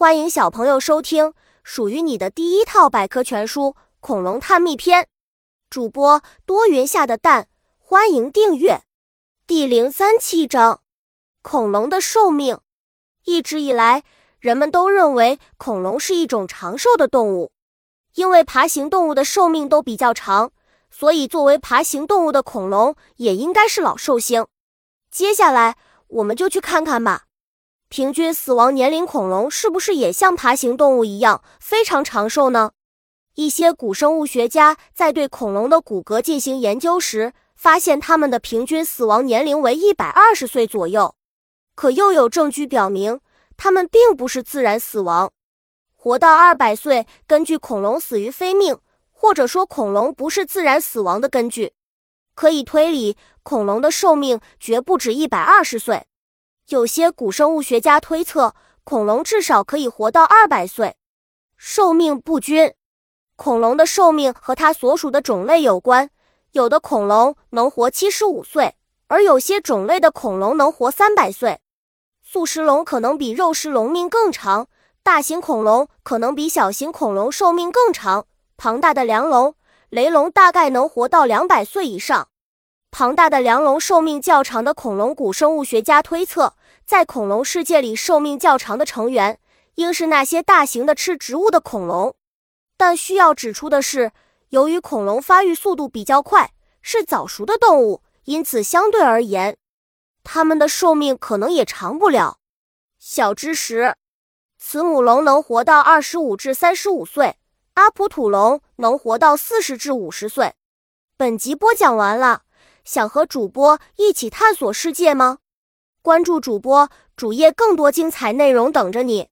欢迎小朋友收听属于你的第一套百科全书《恐龙探秘篇》，主播多云下的蛋，欢迎订阅。第零三七章：恐龙的寿命。一直以来，人们都认为恐龙是一种长寿的动物，因为爬行动物的寿命都比较长，所以作为爬行动物的恐龙也应该是老寿星。接下来，我们就去看看吧。平均死亡年龄，恐龙是不是也像爬行动物一样非常长寿呢？一些古生物学家在对恐龙的骨骼进行研究时，发现它们的平均死亡年龄为一百二十岁左右。可又有证据表明，它们并不是自然死亡。活到二百岁，根据恐龙死于非命，或者说恐龙不是自然死亡的根据，可以推理恐龙的寿命绝不止一百二十岁。有些古生物学家推测，恐龙至少可以活到二百岁。寿命不均，恐龙的寿命和它所属的种类有关。有的恐龙能活七十五岁，而有些种类的恐龙能活三百岁。素食龙可能比肉食龙命更长，大型恐龙可能比小型恐龙寿命更长。庞大的梁龙、雷龙大概能活到两百岁以上。庞大的梁龙寿命较长的恐龙，古生物学家推测，在恐龙世界里寿命较长的成员应是那些大型的吃植物的恐龙。但需要指出的是，由于恐龙发育速度比较快，是早熟的动物，因此相对而言，它们的寿命可能也长不了。小知识：慈母龙能活到二十五至三十五岁，阿普土龙能活到四十至五十岁。本集播讲完了。想和主播一起探索世界吗？关注主播主页，更多精彩内容等着你。